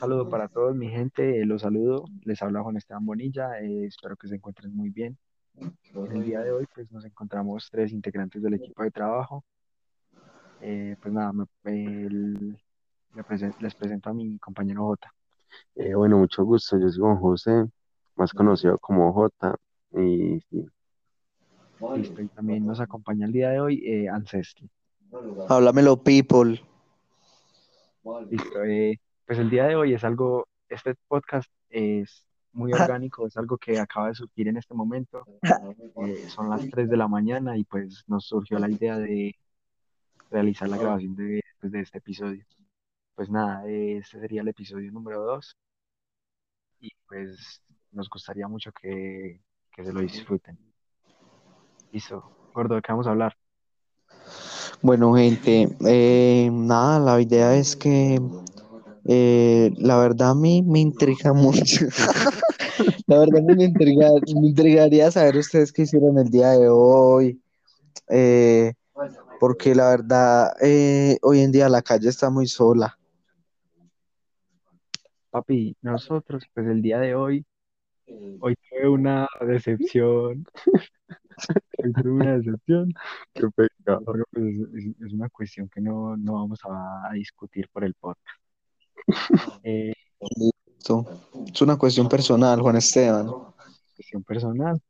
saludo para todos, mi gente, eh, los saludo, les habla Juan Esteban Bonilla, eh, espero que se encuentren muy bien. En el día de hoy, pues nos encontramos tres integrantes del equipo de trabajo. Eh, pues nada, me- el- me presen- les presento a mi compañero J. Eh, bueno, mucho gusto. Yo soy Juan José, más conocido como J. Y sí, Listo, y también nos acompaña el día de hoy eh, Ancestry. Háblamelo, people. Listo, eh, pues el día de hoy es algo, este podcast es muy orgánico, es algo que acaba de surgir en este momento. Eh, son las 3 de la mañana y pues nos surgió la idea de realizar la grabación de, pues, de este episodio. Pues nada, este sería el episodio número 2 y pues nos gustaría mucho que, que se lo disfruten. Listo, gordo, ¿de qué vamos a hablar? Bueno, gente, eh, nada, la idea es que eh, la verdad a mí me intriga mucho. La verdad me intriga, me intrigaría saber ustedes qué hicieron el día de hoy, eh, porque la verdad eh, hoy en día la calle está muy sola. Papi, nosotros, pues el día de hoy, hoy tuve una decepción, hoy tuve una decepción, porque pues, es, una cuestión que no, no vamos a discutir por el podcast. Eh, Listo. Es una cuestión personal, Juan Esteban. cuestión personal.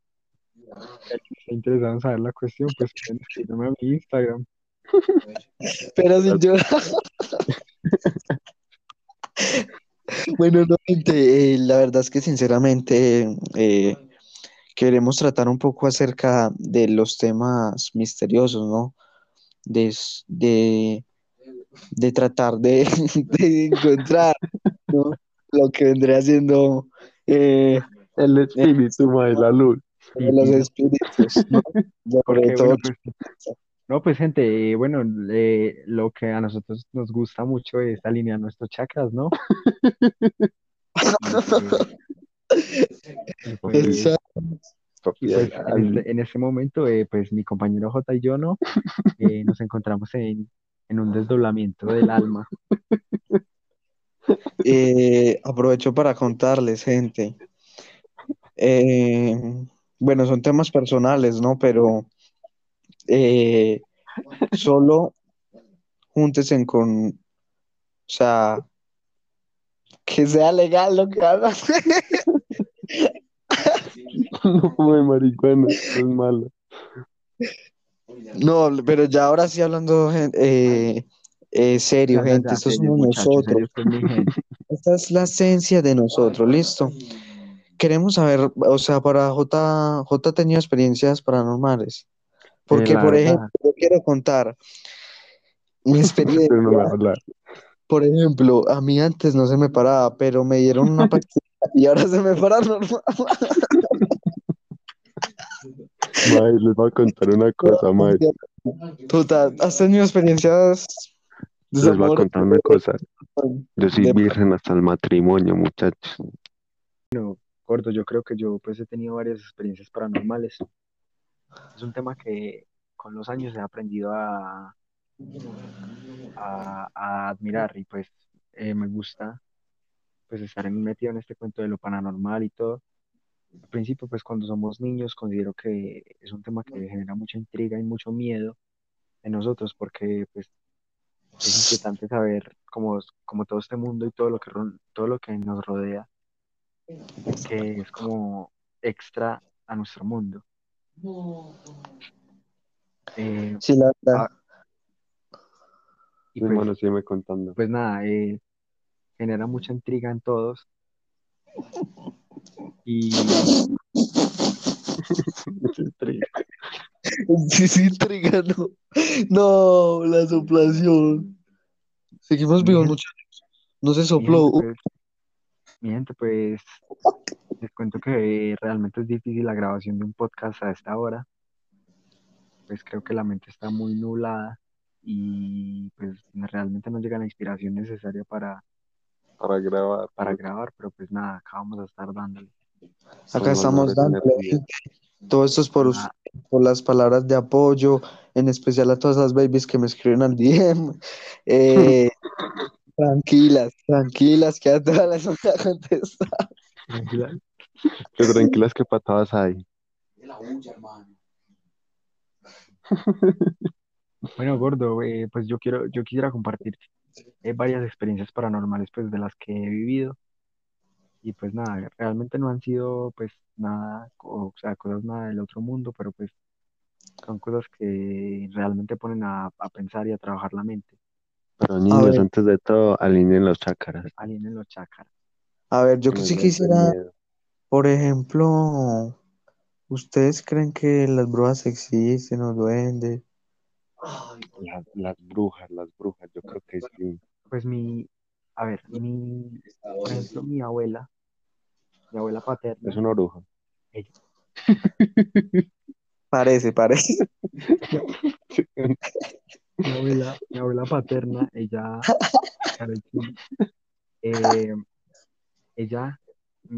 Si está interesado en saber la cuestión, pues pueden escribirme a mi Instagram. Pero si yo... Bueno, no, gente, eh, la verdad es que sinceramente eh, queremos tratar un poco acerca de los temas misteriosos, ¿no? De, de tratar de, de encontrar, ¿no? Lo que vendría siendo eh, El espíritu, mae, la luz. de los espíritus, ¿no? Porque, todo, bueno, pues, no, pues gente, bueno, eh, lo que a nosotros nos gusta mucho es alinear nuestros chakras, ¿no? Pues, y pues, en este, en este momento, eh, pues mi compañero J y yo, ¿no? Eh, nos encontramos en, en un desdoblamiento del alma. Eh, aprovecho para contarles, gente. Eh, bueno, son temas personales, ¿no? Pero eh, solo júntense con, o sea, que sea legal lo que hagan. no fume marihuana, es malo. No, pero ya ahora sí hablando eh, eh, serio, Ya, gente, ya, esto somos nosotros. Esta es la esencia de nosotros, ¿listo? Queremos saber, o sea, para J, J tenido experiencias paranormales. Porque, por verdad. ejemplo, yo quiero contar mi experiencia. No. Por ejemplo, a mí antes no se me paraba, pero me dieron una pastilla y ahora se me para normal. Mae, les voy a contar una cosa, mae. Puta, ¿has tenido experiencias Les voy a contar una cosa. Yo soy De- virgen hasta el matrimonio, muchachos. Gordo, yo creo que yo pues he tenido varias experiencias paranormales. Es un tema que con los años he aprendido a, a, a admirar y pues eh, me gusta pues estar metido en este cuento de lo paranormal y todo. Al principio pues cuando somos niños considero que es un tema que genera mucha intriga y mucho miedo en nosotros porque pues es inquietante saber cómo, cómo todo este mundo y todo lo que, todo lo que nos rodea que es como extra a nuestro mundo. Eh, Sí, la verdad. Ah, y Mi pues, hermano sígueme contando. pues nada, eh, genera mucha intriga en todos. Y sí, intriga, no. No, la soplación. Seguimos vivos, muchachos. No se sopló. gente, pues, mi gente, pues, les cuento que realmente es difícil la grabación de un podcast a esta hora. Pues creo que la mente está muy nublada y pues realmente no llega la inspiración necesaria para, Para grabar. para grabar, pero pues nada, acá vamos a estar dándole. Acá estamos tener- Todo esto es por, Ah. por las palabras de apoyo, en especial a todas las babies que me escriben al DM. Eh, Tranquilas, tranquilas, que a todas las voy a contestar. Tranquila. Qué tranquilas que patadas hay. Bueno, gordo, eh, pues yo quiero, yo quisiera compartir eh, varias experiencias paranormales pues de las que he vivido y pues nada, realmente no han sido pues nada, o sea, cosas nada del otro mundo, pero pues son cosas que realmente ponen a, a pensar y a trabajar la mente, Pero niños, antes de todo, alineen los chácaras. alguien en los chakras. a ver, yo Que sí quisiera, por ejemplo, ¿ustedes creen que las brujas existen o duendes? Las, las brujas, las brujas, yo creo que sí. Pues mi, a ver, mi, por ejemplo, mi abuela, mi abuela paterna, Es una bruja. ella, Parece, parece. mi abuela, mi abuela paterna, ella, eh, ella,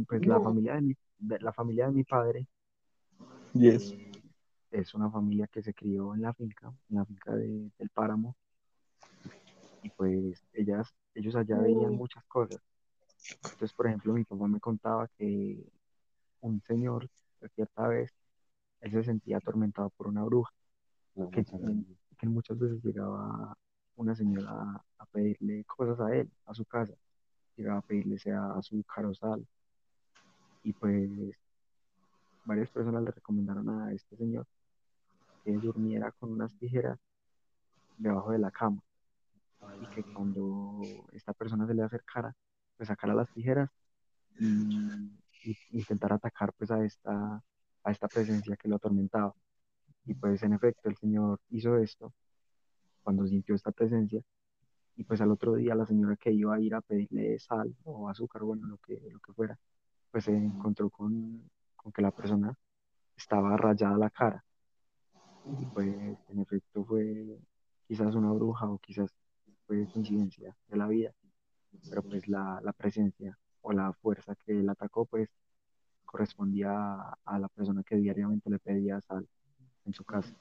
pues la familia de mi, de la familia de mi padre Yes. eh, es una familia que se crió en la finca, en la finca de- del Páramo, y pues ellas, ellos allá veían muchas cosas. Entonces, por ejemplo, mi papá me contaba que un señor, cierta vez, él se sentía atormentado por una bruja, que, muchas veces llegaba una señora a, a pedirle cosas a él, a su casa, llegaba a pedirle sea azúcar o sal, y pues varias personas le recomendaron a este señor que durmiera con unas tijeras debajo de la cama y que cuando esta persona se le acercara, pues sacara las tijeras y, y intentar atacar pues a esta, a esta presencia que lo atormentaba. Y pues en efecto el señor hizo esto cuando sintió esta presencia y pues al otro día la señora que iba a ir a pedirle sal o azúcar, bueno, lo que, lo que fuera, pues se encontró con, con que la persona estaba rayada la cara y pues en efecto fue quizás una bruja o quizás fue coincidencia de la vida, pero pues la, la presencia o la fuerza que la atacó pues correspondía a, a la persona que diariamente le pedía sal en su casa.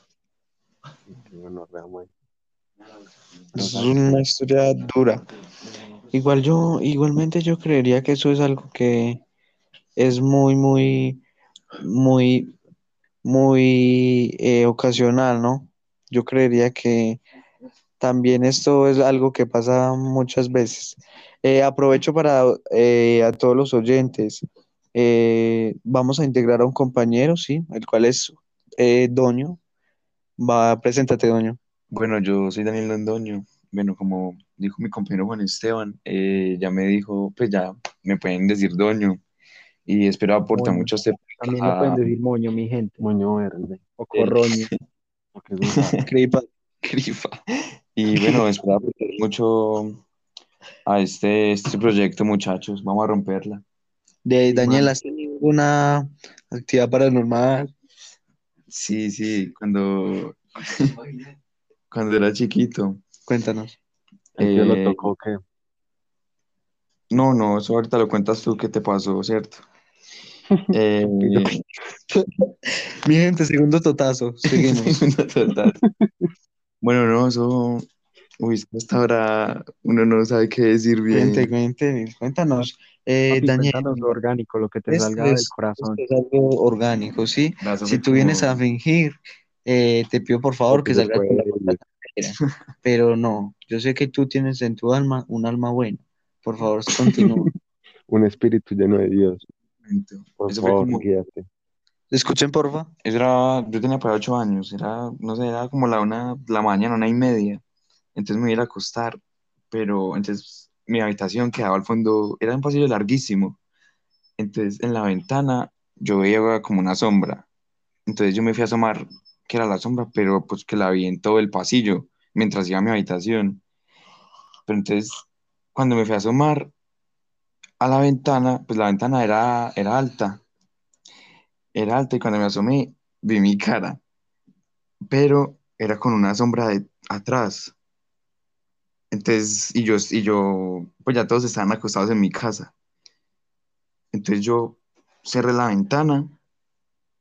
Realmente. Es una historia dura. Igual yo, igualmente yo creería que eso es algo que es muy, muy, muy, muy eh, ocasional, ¿no? Yo creería que también esto es algo que pasa muchas veces. Eh, aprovecho para eh, a todos los oyentes. vamos a integrar a un compañero, sí, el cual es Doño. Va, preséntate, Doño. Bueno, yo soy Daniel Londoño. Bueno, como dijo mi compañero Juan Esteban, ya me dijo, pues ya me pueden decir Doño. Y espero aportar Moño. mucho a este También le pueden decir moño, mi gente, Moño verde. o corroño. Cripa. Grifa. Y bueno, espero mucho a este, este proyecto, muchachos. Vamos a romperla. De Daniel, ¿has tenido alguna actividad paranormal? Sí, sí, cuando, cuando era chiquito. Cuéntanos. El tío lo Eh, tocó, ¿qué? No, no, eso ahorita lo cuentas tú qué te pasó, ¿cierto? Eh, Mi gente, segundo totazo. Seguimos. Total. Bueno, no, eso, uy, que hasta ahora uno no sabe qué decir bien. Cuente, cuente, cuéntanos. Eh, Papi, Daniel, cuéntanos lo orgánico, lo que te esto salga del es, corazón. esto es algo orgánico, ¿sí? Brazo Si tú vienes a fingir, eh, te pido por favor que Porque salgas con la. Pero no, yo sé que tú tienes en tu alma un alma buena. Por favor, continúa. Un espíritu lleno de Dios. Por Eso fue favor, como- guíate. Escuchen, porfa. Eso era, yo tenía para ocho años, era, no sé, era como la una, la mañana, una y media. Entonces me iba a acostar, pero entonces mi habitación quedaba al fondo, era un pasillo larguísimo. Entonces en la ventana yo veía como una sombra. Entonces yo me fui a asomar, que era la sombra, pero pues que la vi en todo el pasillo mientras iba a mi habitación. Pero entonces cuando me fui a asomar a la ventana, pues la ventana era, era alta. Era alta y cuando me asomé vi mi cara, pero era con una sombra de atrás. Entonces, y yo, y yo, pues ya todos estaban acostados en mi casa. Entonces yo cerré la ventana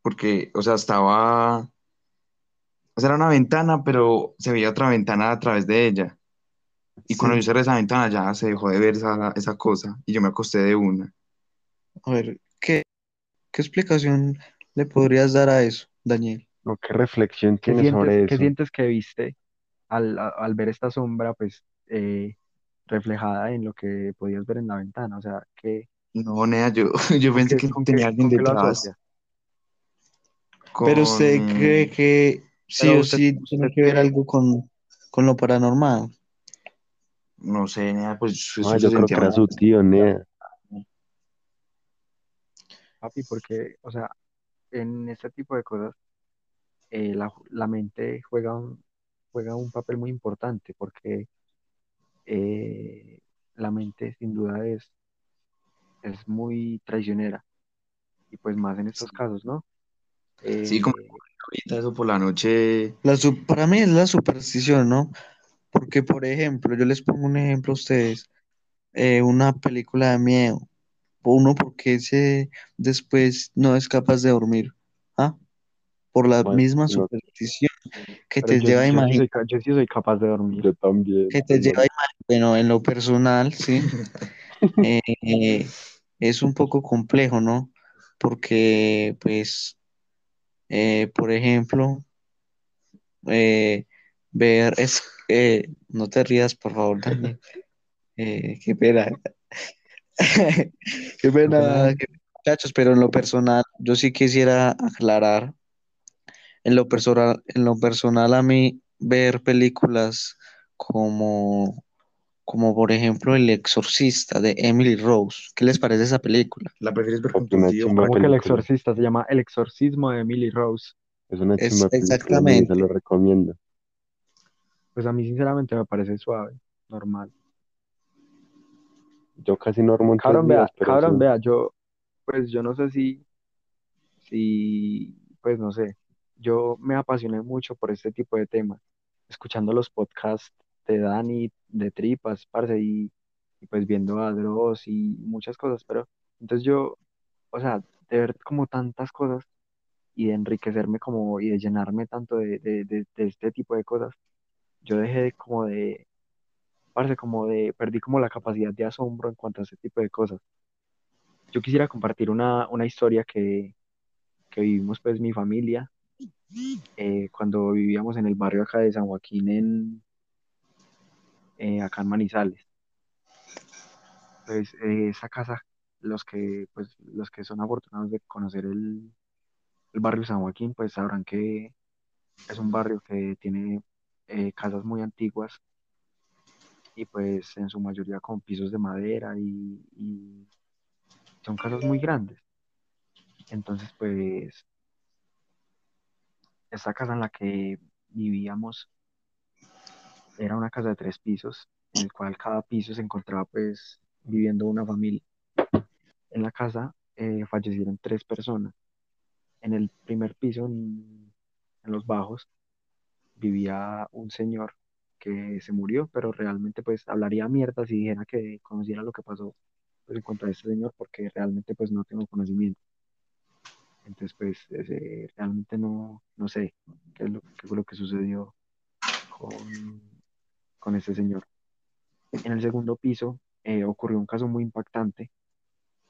porque, o sea, estaba, o sea, era una ventana, pero se veía otra ventana a través de ella. Y cuando Sí. yo cerré esa ventana ya se dejó de ver esa, esa cosa y yo me acosté de una. A ver, ¿qué, qué explicación le podrías dar a eso, Daniel? ¿O qué reflexión ¿Qué tienes sientes, sobre qué eso? sientes que viste al, al ver esta sombra, pues, eh, reflejada en lo que podías ver en la ventana? O sea, ¿qué, No, nea, yo, yo con pensé qué, que con tenía qué, alguien con qué detrás. asocias? Pero usted Con... cree que sí Pero o usted, sí tiene usted que ver qué, algo con, con lo paranormal. No sé, nea, pues Ah, yo creo que era su tío, Nea. papi, porque, o sea, en este tipo de cosas, eh, la, la mente juega un, juega un papel muy importante, porque eh, la mente sin duda es, es muy traicionera, y pues más en estos casos, ¿no? Sí, como Eh, ahorita eso por la noche. La su- para mí es la superstición, ¿no? Porque, por ejemplo, yo les pongo un ejemplo a ustedes, eh, una película de miedo, uno porque se después no es capaz de dormir, ¿ah? Por la misma no, superstición que pero te yo, lleva a imaginar, yo sí soy capaz de dormir. yo también, que te no, lleva a imaginar, bueno, en lo personal, sí, eh, eh, es un poco complejo, ¿no? Porque, pues, eh, por ejemplo, eh, ver, es, eh, no te rías, por favor, Daniel, eh, qué pena, qué pena, qué muchachos, pero en lo personal, yo sí quisiera aclarar, en lo personal, en lo personal a mí, ver películas como, como por ejemplo El Exorcista de Emily Rose, ¿qué les parece esa película? ¿La prefieres ver con tu tío? ¿Cómo que El. Exorcista? Se llama El Exorcismo de Emily Rose. Es una Es Nea, se exactamente. lo recomiendo. Pues a mí sinceramente me parece suave, normal. Yo casi no duermo en tres Cabrón, vea, días, pero cabrón, sí. vea, yo, pues yo no sé si, si, pues no sé, yo me apasioné mucho por este tipo de temas, escuchando los podcasts de Dani, de Tripas, parce, y, y pues viendo a Dross y muchas cosas, pero entonces yo, o sea, de ver como tantas cosas y de enriquecerme como y de llenarme tanto de, de, de, de este tipo de cosas, yo dejé de como de, parce, como de, perdí como la capacidad de asombro en cuanto a este tipo de cosas. Yo quisiera compartir una, una historia que, que vivimos pues mi familia eh, cuando vivíamos en el barrio acá de San Joaquín en eh, acá en Manizales. Pues eh, esa casa, los que pues los que son afortunados de conocer el, el barrio San Joaquín, pues sabrán que es un barrio que tiene eh, casas muy antiguas y pues en su mayoría con pisos de madera y, son casas muy grandes. Entonces pues esta casa en la que vivíamos Era una casa de tres pisos, en el cual cada piso se encontraba pues viviendo una familia. En la casa eh, fallecieron tres personas. En el primer piso, en los bajos, vivía un señor que se murió, pero realmente pues hablaría mierda si dijera que conociera lo que pasó pues, en cuanto a este señor, porque realmente pues no tengo conocimiento. Entonces pues realmente no, no sé qué, es lo, qué fue lo que sucedió con, con ese señor. En el segundo piso eh, ocurrió un caso muy impactante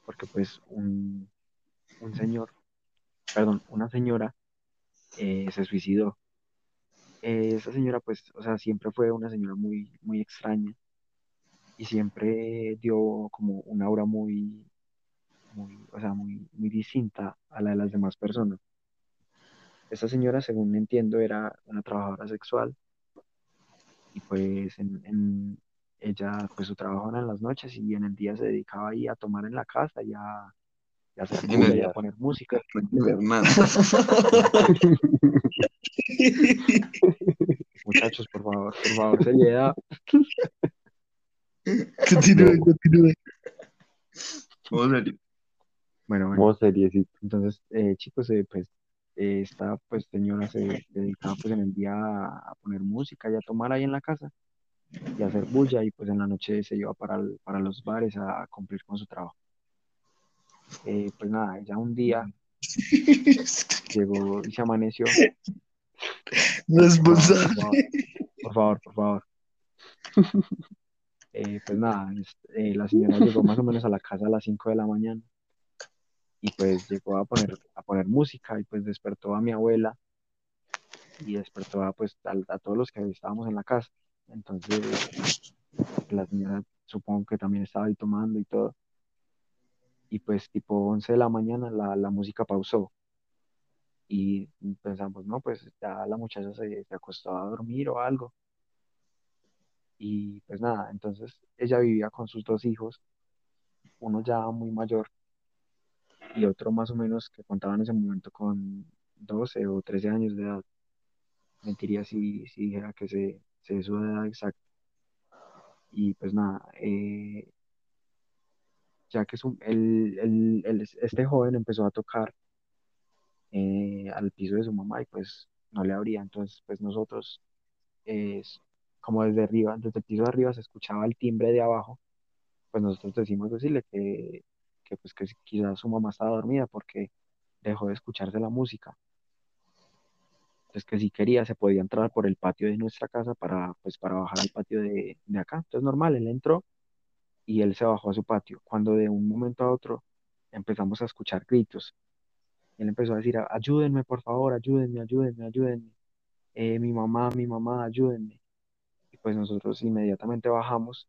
porque pues un, un señor, perdón, una señora eh, se suicidó. Eh, esa señora pues, o sea, siempre fue una señora muy, muy extraña y siempre dio como una aura muy, muy, o sea, muy, muy distinta a la de las demás personas. Esta señora, según entiendo, era una trabajadora sexual y pues en, en- ella, pues su trabajo era en las noches y en el día se dedicaba ahí a tomar en la casa y a, y a hacer En bulla y a poner música. Muchachos, por favor, por favor, seriedad. Continúe, continúe. Vamos. Bueno, bueno, seriecito. entonces, eh, chicos, eh, pues eh, esta pues señora se dedicaba pues en el día a, a poner música y a tomar ahí en la casa y a hacer bulla y pues en la noche se iba para, el- para los bares a, cumplir con su trabajo. Eh, pues nada, ella un día llegó y se amaneció. Favor, por favor, Responsable. por favor, por favor. Eh, pues nada, eh, la señora llegó más o menos a la casa a las 5 de la mañana y pues llegó a poner, a poner música y pues despertó a mi abuela y despertó a, pues, al- a, todos los que estábamos en la casa. Entonces la señora supongo que también estaba ahí tomando y todo. Y pues tipo 11 de la mañana la, la música pausó y pensamos, no, pues ya la muchacha se, se acostó a dormir o algo. Y pues nada, entonces ella vivía con sus dos hijos, uno ya muy mayor y otro más o menos que contaba en ese momento con 12 o 13 años de edad. Mentiría si, si dijera que se, se su edad exacta. Y pues nada, eh, ya que su- el, el- el- este joven empezó a tocar eh, al piso de su mamá y pues no le abría. Entonces pues nosotros, eh, como desde arriba, desde el piso de arriba se escuchaba el timbre de abajo, pues nosotros decimos decirle que, que pues que quizás su mamá estaba dormida porque dejó de escucharse la música. Entonces que si quería se podía entrar por el patio de nuestra casa para pues para bajar al patio de, de acá. Entonces normal, él entró y él se bajó a su patio. Cuando de un momento a otro empezamos a escuchar gritos. Él empezó a decir, ayúdenme, por favor, ayúdenme, ayúdenme, ayúdenme. Eh, mi mamá, mi mamá, ayúdenme. Y pues nosotros inmediatamente bajamos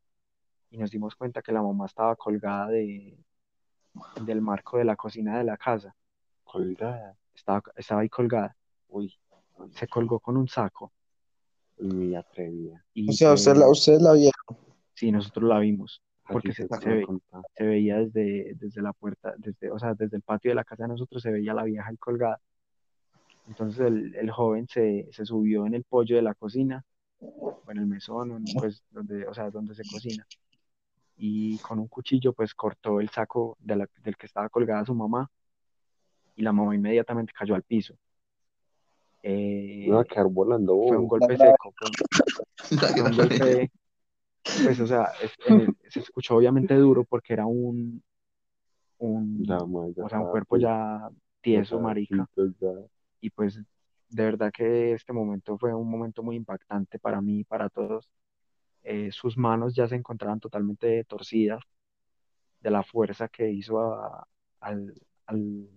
y nos dimos cuenta que la mamá estaba colgada de, del marco de la cocina de la casa. Colgada. Estaba, estaba ahí colgada. Uy, Se colgó con un saco. muy atrevida. Y O sea, usted la, ustedes la vieron. sí, nosotros la vimos. Porque se se, ve- se veía desde, desde la puerta, desde, o sea, desde el patio de la casa de nosotros se veía la vieja ahí colgada. Entonces el, el joven se, se subió en el pollo de la cocina, o en el mesón, pues, donde, o sea, donde se cocina. Y con un cuchillo, pues cortó el saco de la- del que estaba colgada su mamá, y la mamá inmediatamente cayó al piso. Eh, Me va a quedar volando. fue un uh, golpe seco, fue un, fue un golpe, pues, o sea, es- en el- se escuchó obviamente duro porque era un, un, Ya, ma, ya o sea, un estaba cuerpo frito, ya tieso, marica. Y pues de verdad que este momento fue un momento muy impactante para mí y para todos. Eh, sus manos ya se encontraban totalmente torcidas de la fuerza que hizo a- al, al,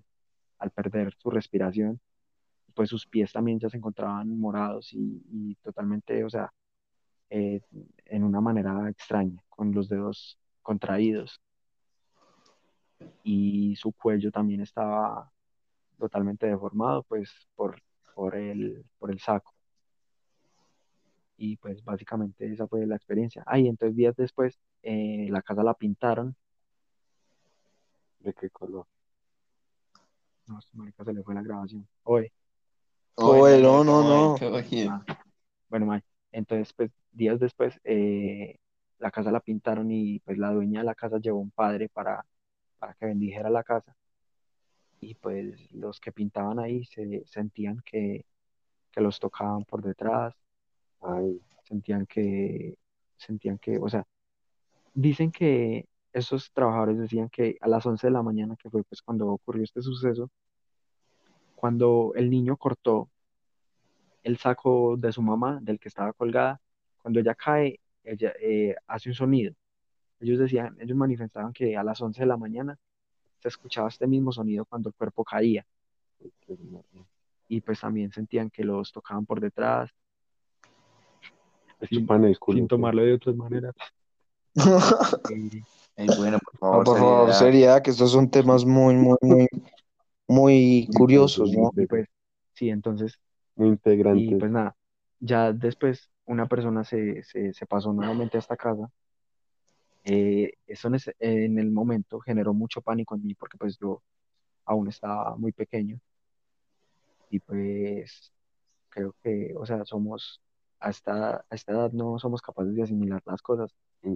al perder su respiración. Pues sus pies también ya se encontraban morados y, y totalmente, o sea, eh, en una manera extraña, con los dedos contraídos. Y su cuello también estaba totalmente deformado, pues por, por el, por el saco. Y pues básicamente esa fue la experiencia. Ah, y entonces días después eh, la casa la pintaron. ¿De qué color? No, marica se le fue la grabación. Oye, Oye, no, no, no. ah, bueno, mae, Entonces, pues días después eh, la casa la pintaron y pues la dueña de la casa llevó un padre para, para que bendijera la casa. Y pues los que pintaban ahí se sentían que, que los tocaban por detrás, Ay, sentían que, sentían que, o sea, dicen que esos trabajadores decían que a las 11 de la mañana, que fue pues cuando ocurrió este suceso, cuando el niño cortó el saco de su mamá, del que estaba colgada, cuando ella cae, ella eh, hace un sonido. Ellos decían, ellos manifestaban que a las 11 de la mañana se escuchaba este mismo sonido cuando el cuerpo caía. Y pues también sentían que los tocaban por detrás, sin, tomarlo de otras maneras. Eh, bueno, por No, favor, por favor, seriedad. seriedad, que estos son temas muy, muy, muy, muy curiosos, ¿no? pues, sí, entonces, Muy y pues nada, ya después una persona se, se, se pasó nuevamente a esta casa. Eh, eso en, ese- en el momento generó mucho pánico en mí porque pues yo aún estaba muy pequeño y pues creo que, o sea, somos, a esta, a esta edad no somos capaces de asimilar las cosas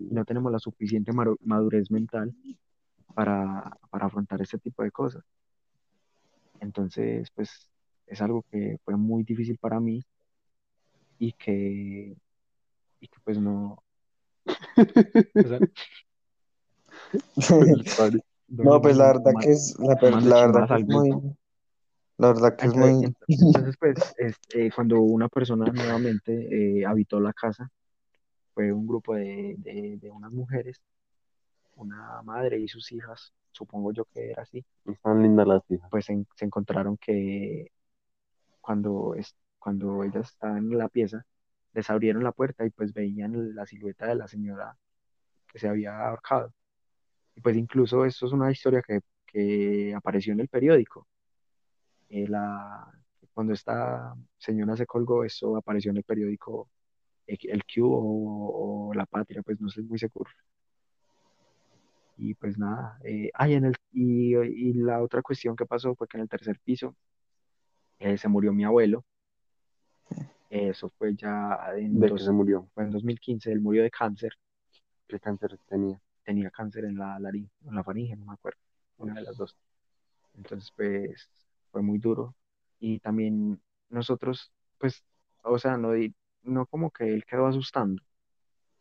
y Mm, no tenemos la suficiente madurez mental para, para afrontar este tipo de cosas. Entonces, pues es algo que fue muy difícil para mí y que, y que pues no. No, pues la verdad que es, la, verdad que es muy, la verdad que es Entonces, muy, ent- entonces, pues, es- eh, cuando una persona nuevamente eh, habitó la casa, fue un grupo de, de, de unas mujeres, una madre y sus hijas, supongo yo que era así, Están lindas las hijas. pues se, se encontraron que cuando, es, cuando ellas estaban en la pieza, les abrieron la puerta y pues veían la silueta de la señora que se había ahorcado. Y pues incluso esto es una historia que, que apareció en el periódico. Eh, la, cuando esta señora se colgó, eso apareció en el periódico El Q o, o La Patria, pues no estoy muy seguro. Y pues nada, eh, ay, en el, y, y la otra cuestión que pasó fue que en el tercer piso eh, se murió mi abuelo. Eso fue ya en, ¿De dos- se murió? fue en 2015, él murió de cáncer, ¿Qué cáncer tenía? tenía cáncer en la laringe, en la faringe, no me acuerdo, una de las dos. Entonces, pues fue muy duro. Y también nosotros, pues, o sea, no, no como que él quedó asustando,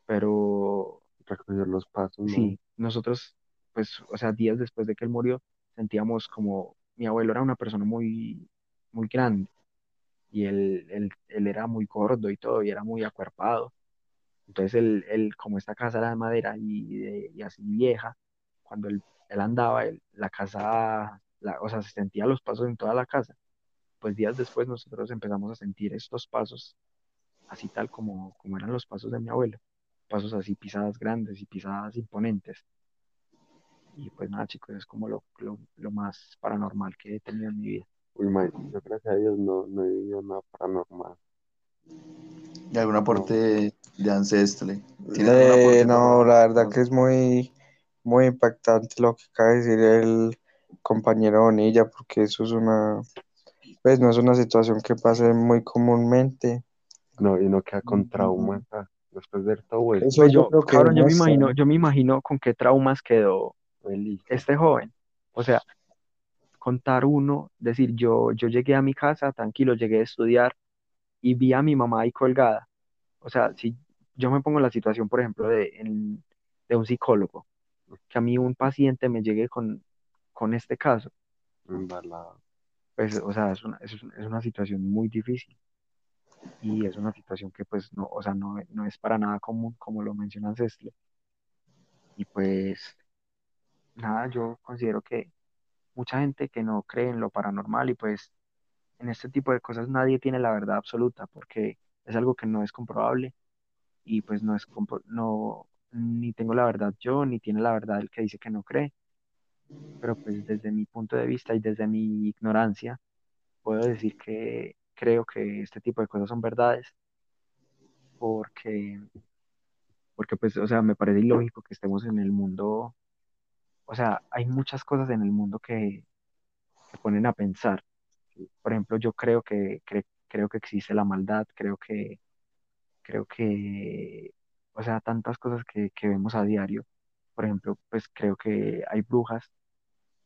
pero Recoger los pasos, ¿no? sí, nosotros, pues, o sea, días después de que él murió, sentíamos como mi abuelo era una persona muy, muy grande y él, él, él era muy gordo y todo, y era muy acuerpado. Entonces, él, él, como esta casa era de madera y, de- y así vieja, cuando él, él andaba, la casa, la, o sea, se sentía los pasos en toda la casa. Pues días después nosotros empezamos a sentir estos pasos, así tal como, como eran los pasos de mi abuelo, pasos así, pisadas grandes y pisadas imponentes. Y pues nada, chicos, es como lo, lo, lo más paranormal que he tenido en mi vida. Uy, man, yo gracias a Dios no, no he vivido nada paranormal. Y algún aporte de Ancestle. ¿Tienes Eh, no, la verdad que es muy, muy impactante lo que acaba de decir el compañero Bonilla, porque eso es una, pues no es una situación que pase muy comúnmente. No, y no queda con trauma acá, después de todo eso. Eso Pues yo yo, creo que cabrón, yo me imagino, ¿no? yo me imagino con qué traumas quedó Feliz. este joven. O sea, contar uno, decir, yo, yo llegué a mi casa tranquilo, llegué a estudiar y vi a mi mamá ahí colgada. O sea, si yo me pongo en la situación, por ejemplo, de, en- de un psicólogo, que a mí un paciente me llegue con, con este caso, Embalado. pues, o sea, es una, es, es una situación muy difícil y es una situación que, pues, no, o sea, no, no es para nada común, como lo menciona Cestle. Y pues, nada, yo considero que mucha gente que no cree en lo paranormal y pues en este tipo de cosas nadie tiene la verdad absoluta porque es algo que no es comprobable y pues no es no ni tengo la verdad yo ni tiene la verdad el que dice que no cree, pero pues desde mi punto de vista y desde mi ignorancia puedo decir que creo que este tipo de cosas son verdades porque porque pues o sea, me parece ilógico que estemos en el mundo, o sea, hay muchas cosas en el mundo que que ponen a pensar. Por ejemplo, yo creo que, cre- creo que existe la maldad, creo que, creo que, o sea, tantas cosas que, que vemos a diario. Por ejemplo, pues creo que hay brujas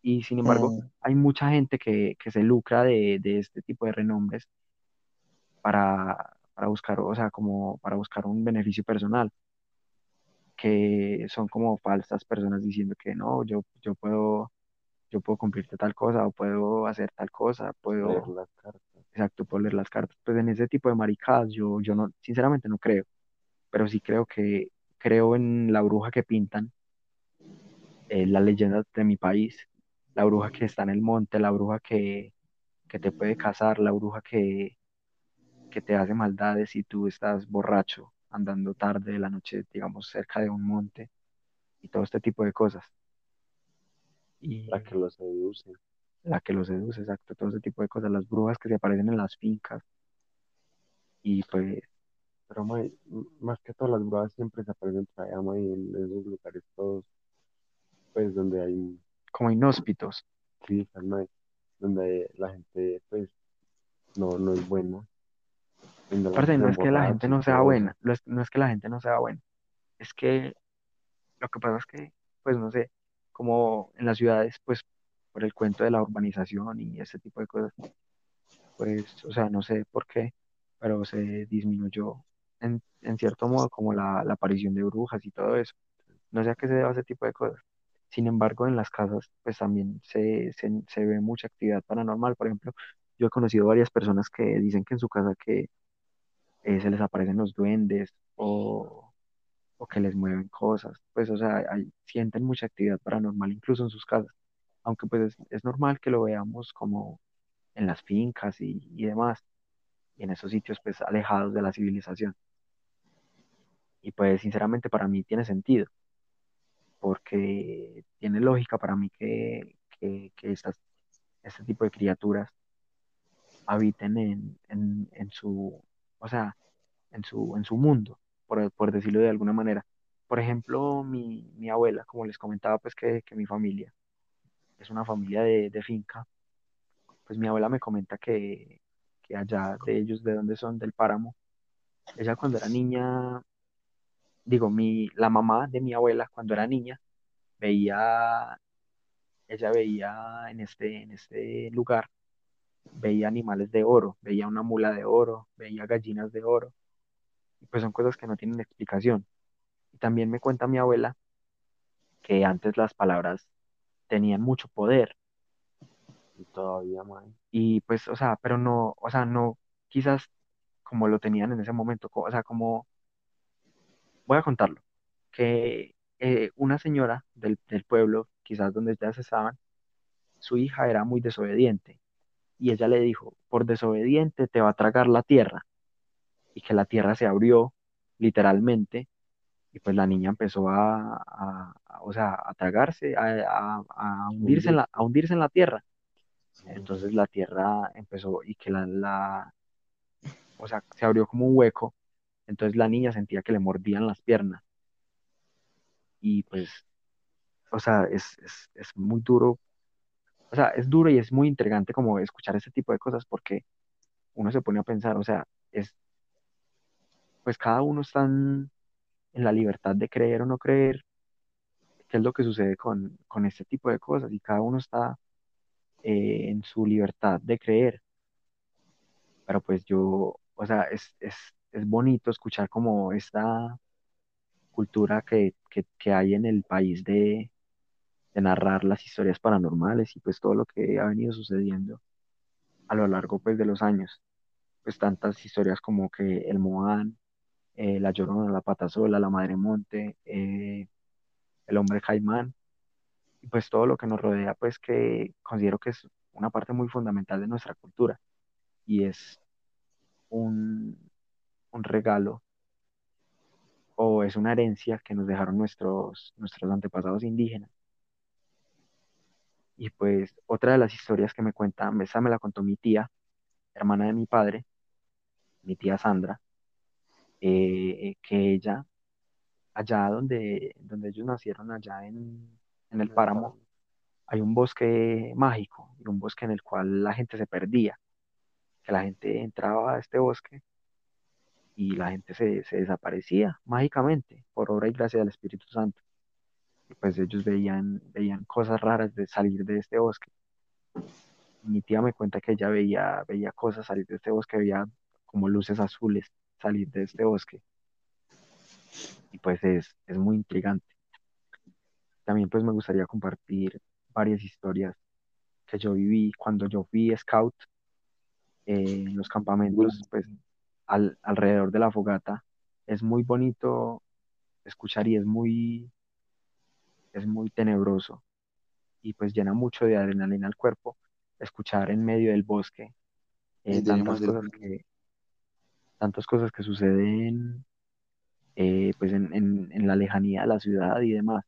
y sin embargo Mm, hay mucha gente que, que se lucra de, de este tipo de renombres para, para buscar, o sea, como para buscar un beneficio personal, que son como falsas personas diciendo que no, yo, yo puedo, yo puedo cumplirte tal cosa o puedo hacer tal cosa, Leer puedo las cartas. Exacto, por leer las cartas. Pues en ese tipo de maricadas yo, yo no, sinceramente no creo, pero sí creo que creo en la bruja que pintan, eh, las leyendas de mi país, la bruja que está en el monte, la bruja que, que te puede cazar, la bruja que, que te hace maldades si tú estás borracho, andando tarde de la noche, digamos, cerca de un monte y todo este tipo de cosas. Y La que lo seduce. la que los seduce, exacto, todo ese tipo de cosas, las brujas que se aparecen en las fincas y pues Pero mae, m- más que todas las brujas siempre se aparecen por allá, en esos lugares todos, pues donde hay, como inhóspitos. sí, donde la gente, pues, no, no es buena. Gente no es que la gente no sea buena, eso. no es, no es que la gente no sea buena, es que lo que pasa es que, pues no sé, como en las ciudades, pues por el cuento de la urbanización y ese tipo de cosas, pues, o sea, no sé por qué, pero se disminuyó en, en cierto modo como la, la aparición de brujas y todo eso. No sé a qué se debe ese tipo de cosas. Sin embargo, en las casas, pues también se, se, se ve mucha actividad paranormal. Por ejemplo, yo he conocido varias personas que dicen que en su casa que eh, se les aparecen los duendes o, o que les mueven cosas, pues o sea, hay- sienten mucha actividad paranormal incluso en sus casas, aunque pues es, normal que lo veamos como en las fincas y, y demás, y en esos sitios pues alejados de la civilización. Y pues sinceramente para mí tiene sentido, porque tiene lógica para mí que, que, que estas, este tipo de criaturas habiten en, en, en su, o sea, en su, en su mundo, por, por decirlo de alguna manera. Por ejemplo, mi, mi abuela, como les comentaba, pues que, que mi familia es una familia de, de finca, pues mi abuela me comenta que, que allá de ellos, de donde son, del páramo, ella cuando era niña, digo, mi, la mamá de mi abuela cuando era niña, veía, ella veía en este, en este lugar, veía animales de oro, veía una mula de oro, veía gallinas de oro, y pues son cosas que no tienen explicación. Y también me cuenta mi abuela que antes las palabras tenían mucho poder Y todavía, mae. y pues, o sea, pero no, o sea, no quizás como lo tenían en ese momento, o sea, como, voy a contarlo, que eh, una señora del, del pueblo, quizás donde ya se estaban, su hija era muy desobediente y ella le dijo, por desobediente te va a tragar la tierra y que la tierra se abrió literalmente y pues la niña empezó a, a- a- o sea, a tragarse, a, a- a hundirse en la, a hundirse en la tierra. Entonces la tierra empezó y que la, la, o sea, se abrió como un hueco. Entonces la niña sentía que le mordían las piernas. Y pues, o sea, es, es, es muy duro. O sea, es duro y es muy intrigante como escuchar ese tipo de cosas porque uno se pone a pensar, o sea, es, pues cada uno está en, la libertad de creer o no creer, qué es lo que sucede con, con este tipo de cosas y cada uno está eh, en su libertad de creer. Pero pues yo, o sea, es, es, es bonito escuchar como esta cultura que, que, que hay en el país de, de narrar las historias paranormales y pues todo lo que ha venido sucediendo a lo largo pues de los años. Pues tantas historias como que el Moán, eh, la Llorona, la Patasola, la Madre Monte, eh, el Hombre Caimán y pues todo lo que nos rodea pues que considero que es una parte muy fundamental de nuestra cultura y es un, un regalo o es una herencia que nos dejaron nuestros, nuestros antepasados indígenas. Y pues otra de las historias que me cuenta, esa me la contó mi tía, hermana de mi padre, mi tía Sandra, eh, que ella, allá donde, donde ellos nacieron, allá en, en el páramo, hay un bosque mágico y un bosque en el cual la gente se perdía, que la gente entraba a este bosque y la gente se, se desaparecía mágicamente por obra y gracia del Espíritu Santo. Y pues ellos veían, veían cosas raras de salir de este bosque. Mi tía me cuenta que ella veía, veía cosas salir de este bosque, veía como luces azules salir de este bosque. Y pues es, es muy intrigante. También pues me gustaría compartir varias historias que yo viví cuando yo fui scout eh, en los campamentos, pues al, alrededor de la fogata. Es muy bonito escuchar y es muy, es muy tenebroso y pues llena mucho de adrenalina al cuerpo escuchar en medio del bosque eh, tantas cosas que, tantas cosas que suceden eh, pues en, en, en la lejanía de la ciudad y demás.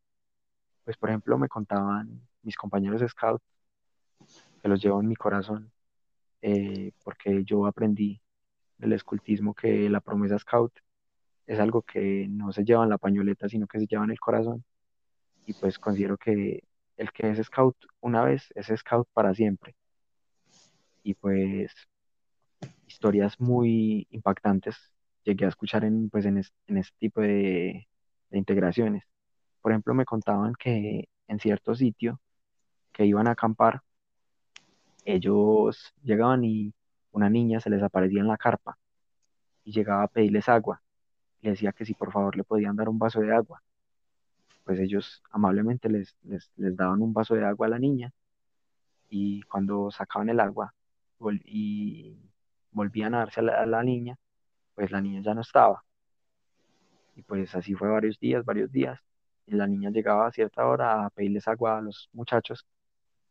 Pues por ejemplo me contaban mis compañeros scout que los llevo en mi corazón eh, porque yo aprendí del escultismo que la promesa scout es algo que no se lleva en la pañoleta, sino que se lleva en el corazón. Y pues considero que el que es scout una vez es scout para siempre. Y pues historias muy impactantes llegué a escuchar en, pues, en, es- en este tipo de, de integraciones. Por ejemplo, me contaban que en cierto sitio que iban a acampar, ellos llegaban y una niña se les aparecía en la carpa y llegaba a pedirles agua. Le decía que si por favor le podían dar un vaso de agua. Pues ellos amablemente les, les, les daban un vaso de agua a la niña y cuando sacaban el agua y volvían a darse a la, a la niña, pues la niña ya no estaba. Y pues así fue varios días, varios días. Y la niña llegaba a cierta hora a pedirles agua a los muchachos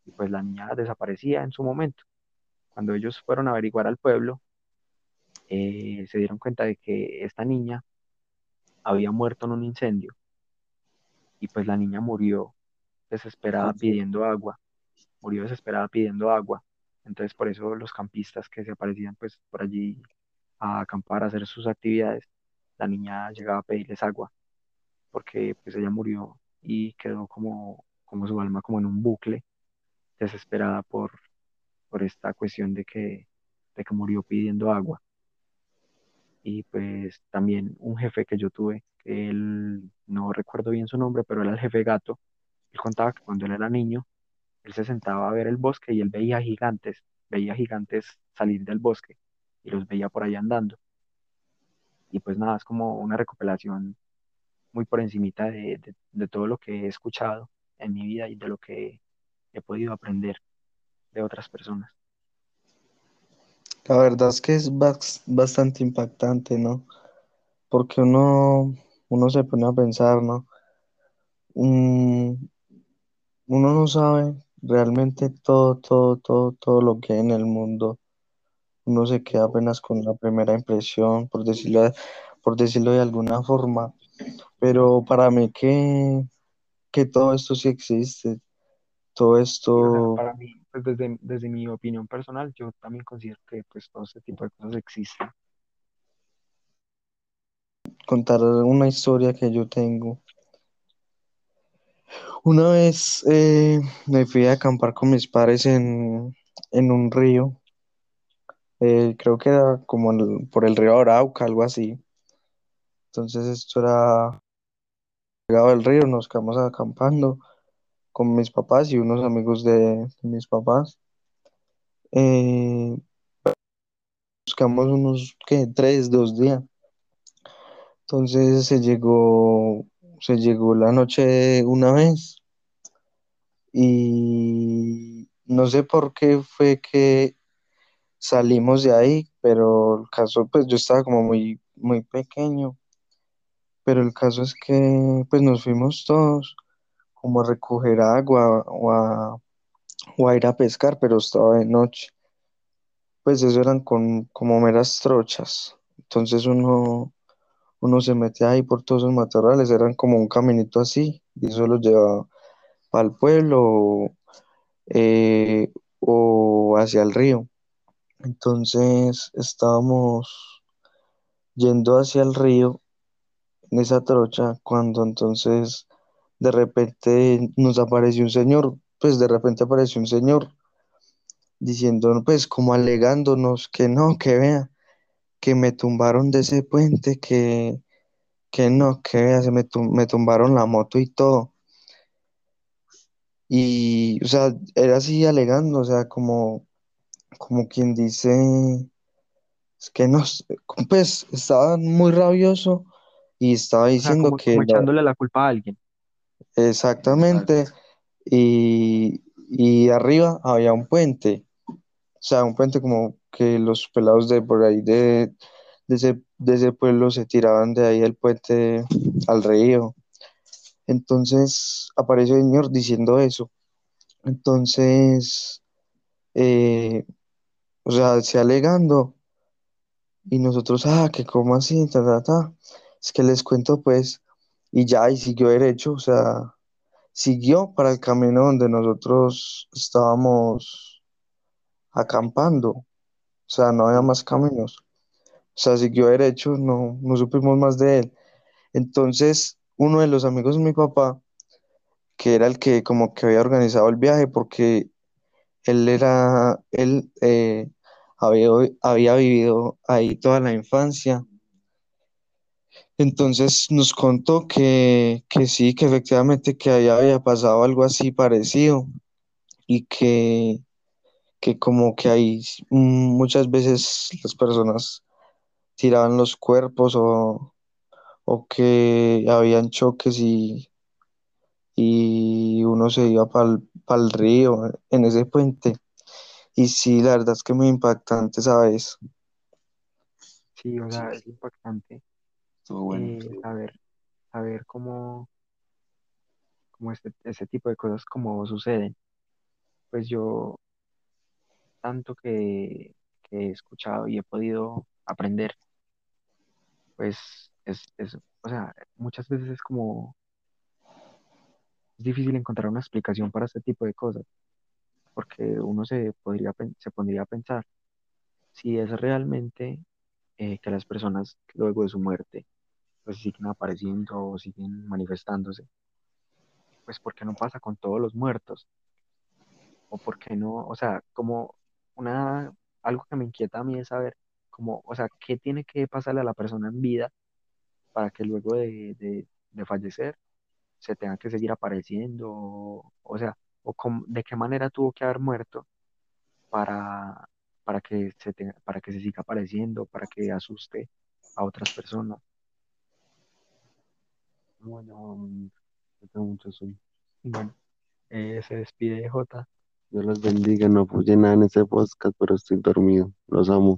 y pues la niña desaparecía en su momento. Cuando ellos fueron a averiguar al pueblo, eh, se dieron cuenta de que esta niña había muerto en un incendio y pues la niña murió desesperada pidiendo agua, murió desesperada pidiendo agua. Entonces por eso los campistas que se aparecían pues por allí a acampar, a hacer sus actividades, la niña llegaba a pedirles agua, porque pues ella murió y quedó como, como su alma como en un bucle, desesperada por, por esta cuestión de que, de que murió pidiendo agua. Y pues también un jefe que yo tuve, que él, no recuerdo bien su nombre, pero era el jefe gato, él contaba que cuando él era niño, él se sentaba a ver el bosque y él veía gigantes, veía gigantes salir del bosque y los veía por ahí andando. Y pues nada, es como una recopilación muy por encimita de, de, de todo lo que he escuchado en mi vida y de lo que he podido aprender de otras personas. La verdad es que es bas- bastante impactante, ¿no? Porque uno, uno se pone a pensar, ¿no? Mm, uno no sabe realmente todo, todo, todo, todo lo que hay en el mundo. Uno se queda apenas con la primera impresión, por decirlo, por decirlo de alguna forma. Pero para mí que, que todo esto sí existe, todo esto, pues desde, desde mi opinión personal, yo también considero que pues todo este tipo de cosas existen. contar una historia que yo tengo. Una vez eh, me fui a acampar con mis padres en, en un río, eh, creo que era como por el río Arauca, algo así. Entonces esto era llegado río, nos quedamos acampando con mis papás y unos amigos de, mis papás. Eh, buscamos unos, ¿qué? Tres, dos días. Entonces se llegó, se llegó la noche una vez y no sé por qué fue que salimos de ahí, pero el caso, pues yo estaba como muy, muy pequeño, pero el caso es que pues nos fuimos todos como a recoger agua o a, o ir a pescar, pero estaba de noche. Pues eso eran con, como meras trochas. Entonces uno, uno se mete ahí por todos esos matorrales, eran como un caminito así, y eso los llevaba para el pueblo eh, o hacia el río. Entonces estábamos yendo hacia el río en esa trocha cuando entonces de repente nos apareció un señor, pues de repente apareció un señor diciendo, pues como alegándonos que no, que vea, que me tumbaron de ese puente, que, que no, que vea, se me, tum- me tumbaron la moto y todo. Y, o sea, era así alegando, o sea, como, como quien dice, es que no, pues estaba muy rabioso y estaba O sea, diciendo como, que como la- echándole la culpa a alguien. Exactamente, y, y arriba había un puente, o sea, un puente como que los pelados de por ahí de, de ese, de ese pueblo se tiraban de ahí el puente al río. Entonces apareció el señor diciendo eso. Entonces, eh, o sea, se alegando y nosotros, ah, que cómo así, ta, ta, ta. Es que les cuento pues, y ya, y siguió derecho, o sea, siguió para el camino donde nosotros estábamos acampando, o sea, no había más caminos, o sea, siguió derecho, no, no supimos más de él. Entonces, uno de los amigos de mi papá, que era el que como que había organizado el viaje, porque él era, él eh, había, había vivido ahí toda la infancia. Entonces nos contó que, que sí, que efectivamente que ahí había pasado algo así parecido y que, que como que ahí mm, muchas veces las personas tiraban los cuerpos o, o que habían choques y, y uno se iba para el río en ese puente. Y sí, la verdad es que muy impactante, ¿sabes? Sí, o sea, es impactante. Estuvo bueno. eh, saber, saber cómo, cómo este, ese tipo de cosas como suceden. Pues yo, tanto que, he escuchado y he podido aprender, pues es, es, o sea, muchas veces es como es difícil encontrar una explicación para este tipo de cosas, porque uno se podría, se pondría a pensar si es realmente eh, que las personas luego de su muerte pues siguen apareciendo o siguen manifestándose, pues ¿por qué no pasa con todos los muertos? O por qué no, o sea, como una, algo que me inquieta a mí es saber como, o sea, qué tiene que pasarle a la persona en vida para que luego de, de, de fallecer se tenga que seguir apareciendo, o, sea, o cómo- de qué manera tuvo que haber muerto para, para que se tenga- para que se siga apareciendo, para que asuste a otras personas. Bueno, yo tengo mucho sueño. Bueno, eh, se despide J. Dios los bendiga, no apoyé nada en ese podcast, pero estoy dormido. Los amo.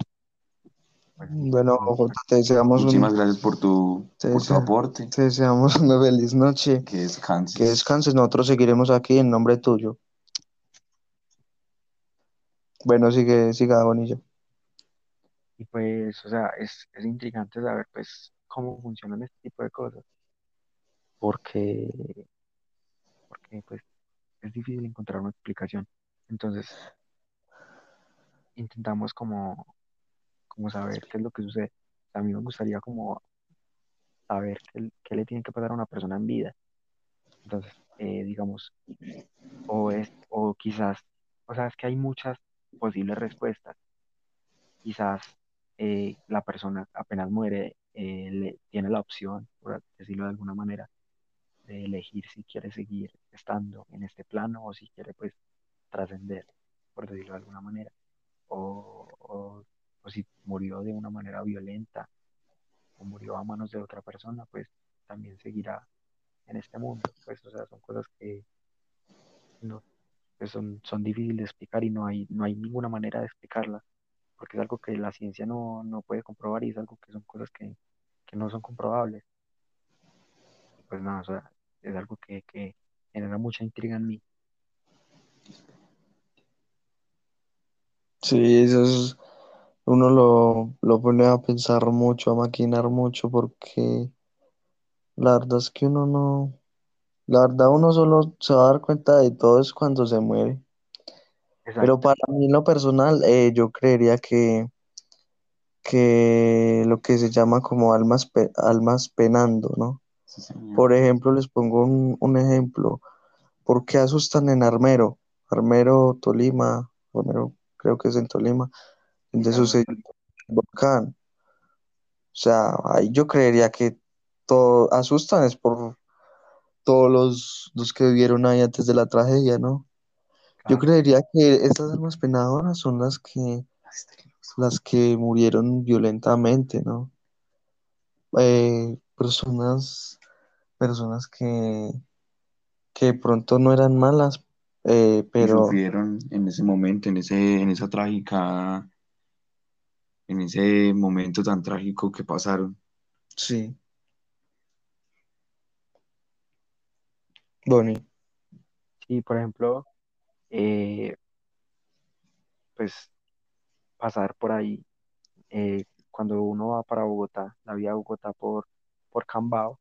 Bueno, Bueno, no, Jota, te deseamos un, Muchísimas gracias por tu, te por tu desea- aporte. te deseamos una feliz noche. Que descanses. Que descanses, nosotros seguiremos aquí en nombre tuyo. Bueno, sigue, siga, Bonilla. y pues, o sea, es, es intrigante saber pues cómo funcionan este tipo de cosas, porque, porque pues es difícil encontrar una explicación. Entonces, intentamos como, como saber qué es lo que sucede. A mí me gustaría como saber qué, le tiene que pasar a una persona en vida. Entonces, eh, digamos, o es, o quizás, o sea, es que hay muchas posibles respuestas. Quizás eh, la persona apenas muere, eh, le, tiene la opción, por decirlo de alguna manera, de elegir si quiere seguir estando en este plano o si quiere pues trascender, por decirlo de alguna manera, o, o, o si murió de una manera violenta o murió a manos de otra persona, pues también seguirá en este mundo. Pues, o sea, son cosas que no, pues son, son difíciles de explicar y no hay, no hay ninguna manera de explicarlas, porque es algo que la ciencia no, no puede comprobar y es algo que son cosas que, que no son comprobables. Pues nada, o sea, es algo que, que genera mucha intriga en mí. Sí, eso es, uno lo, lo pone a pensar mucho, a maquinar mucho, porque la verdad es que uno no, la verdad uno solo se va a dar cuenta de todo es cuando se muere. Pero para mí en lo personal, eh, yo creería que, que lo que se llama como almas, pe- almas penando, ¿no? Sí, señor. Por ejemplo, les pongo un, un ejemplo. ¿Por qué asustan en Armero? Armero, Tolima, Armero, creo que es en Tolima, donde sucedió el volcán. O sea, ahí yo creería que todo asustan es por todos los, los que vivieron ahí antes de la tragedia, ¿no? Yo creería que estas almas penadoras son las que, las que murieron violentamente, ¿no? Eh, personas, personas que, que de pronto no eran malas, eh, pero sufrieron en ese momento, en ese, en esa trágica, en ese momento tan trágico que pasaron. sí. Bonnie. sí, por ejemplo, eh, pues pasar por ahí, eh, cuando uno va para Bogotá, la vía de Bogotá por, por Cambao,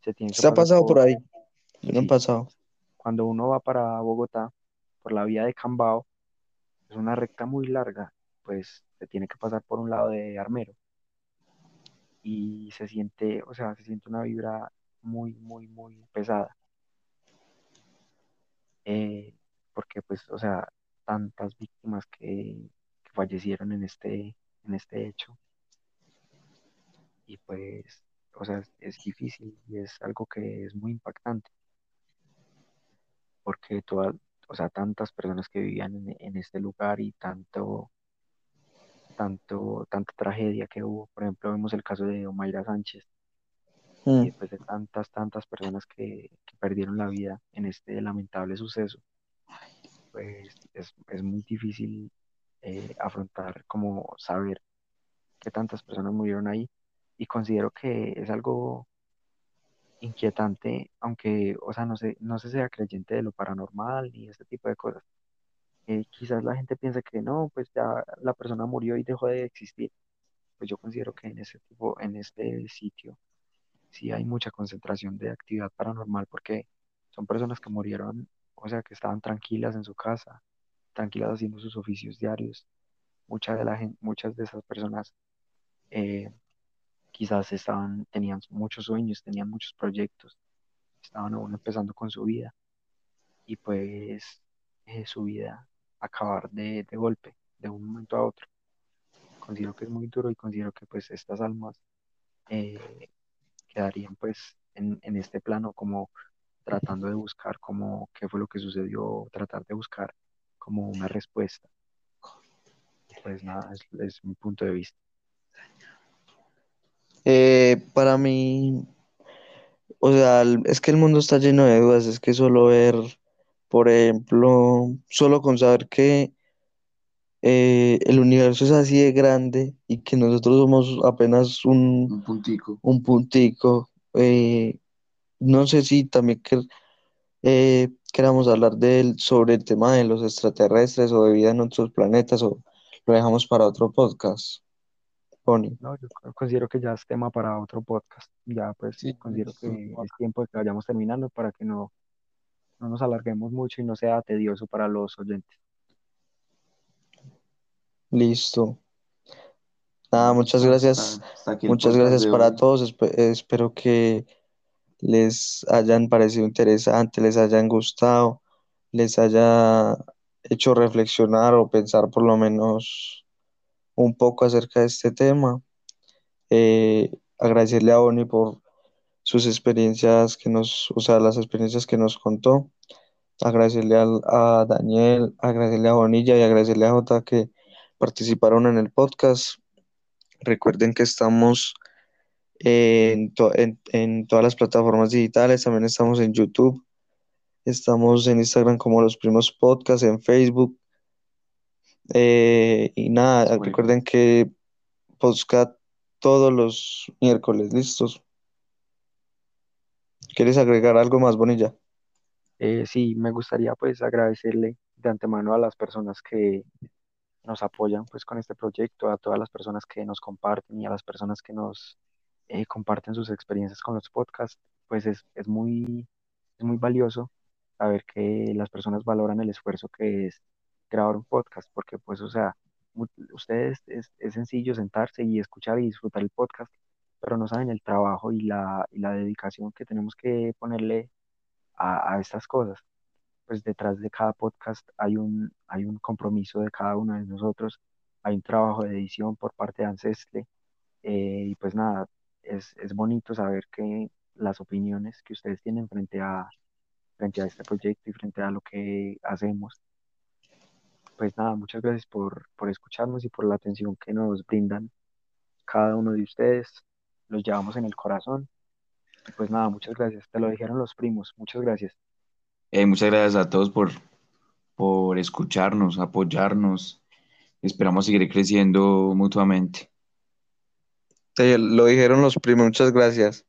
se tiene que ¿Usted ha pasado por por, ahí? No sí, pasado. cuando uno va para Bogotá, por la vía de Cambao, es una recta muy larga, pues se tiene que pasar por un lado de Armero y se siente, o sea, se siente una vibra muy, muy, muy pesada, eh, porque pues, o sea, tantas víctimas que, que fallecieron en este, en este hecho y pues, o sea, es, es difícil y es algo que es muy impactante, porque todas, o sea, tantas personas que vivían en, en este lugar y tanto tanto, tanta tragedia que hubo. Por ejemplo, vemos el caso de Omaira Sánchez. Y Mm, después de tantas, tantas personas que, que perdieron la vida en este lamentable suceso, pues es, es muy difícil eh, afrontar como saber que tantas personas murieron ahí y considero que es algo inquietante, aunque, o sea, no sé, no se sea creyente de lo paranormal ni este tipo de cosas. Eh, quizás la gente piensa que no, pues ya la persona murió y dejó de existir. Pues yo considero que en ese tipo, en este sitio, sí hay mucha concentración de actividad paranormal porque son personas que murieron, o sea, que estaban tranquilas en su casa, tranquilas haciendo sus oficios diarios. Muchas de la muchas de esas personas eh, quizás estaban, tenían muchos sueños, tenían muchos proyectos, estaban aún empezando con su vida y pues eh, su vida acabar de, de golpe, de un momento a otro. Considero que es muy duro y considero que pues estas almas eh, quedarían pues en, en este plano como tratando de buscar como qué fue lo que sucedió, tratar de buscar como una respuesta. Pues nada, es, es mi punto de vista. Eh, para mí, o sea, es que el mundo está lleno de dudas, es que solo ver, por ejemplo, solo con saber que eh, el universo es así de grande y que nosotros somos apenas un, Un puntico. un puntico, eh, no sé si también que, eh, queramos hablar del, sobre el tema de los extraterrestres o de vida en otros planetas o lo dejamos para otro podcast, Pony. No, yo co- considero que ya es tema para otro podcast. Ya pues Sí, considero que es tiempo de que vayamos terminando para que no, no nos alarguemos mucho y no sea tedioso para los oyentes. Listo. Nada, muchas Hasta- gracias. hasta Muchas gracias para hoy. todos. espe- espero que les hayan parecido interesante, les hayan gustado, les haya hecho reflexionar o pensar por lo menos un poco acerca de este tema. Eh, agradecerle a Bonnie por sus experiencias que nos, o sea, las experiencias que nos contó. Agradecerle a Daniel, agradecerle a Bonilla y agradecerle a Jota que participaron en el podcast. Recuerden que estamos en, to- en, todas las plataformas digitales, también estamos en YouTube, estamos en Instagram como Los Primos Podcast, en Facebook. Eh, y nada, recuerden que podcast todos los miércoles, ¿listos? ¿Quieres agregar algo más, Bonilla? Eh, sí, me gustaría pues agradecerle de antemano a las personas que nos apoyan pues con este proyecto, a todas las personas que nos comparten y a las personas que nos eh, comparten sus experiencias con los podcasts, pues es, es muy, es muy valioso saber que las personas valoran el esfuerzo que es grabar un podcast, porque pues o sea, ustedes es, es sencillo sentarse y escuchar y disfrutar el podcast, pero no saben el trabajo y la, y la dedicación que tenemos que ponerle a, a estas cosas. Pues detrás de cada podcast hay un, hay un compromiso de cada uno de nosotros, hay un trabajo de edición por parte de Ancestle, eh, y pues nada, es, es bonito saber que las opiniones que ustedes tienen frente a, frente a este proyecto y frente a lo que hacemos, pues nada, muchas gracias por, por escucharnos y por la atención que nos brindan cada uno de ustedes, los llevamos en el corazón, y pues nada, muchas gracias, te lo dijeron los primos, muchas gracias. Eh, muchas gracias a todos por, por escucharnos, apoyarnos. Esperamos seguir creciendo mutuamente. Te lo dijeron los primos, muchas gracias.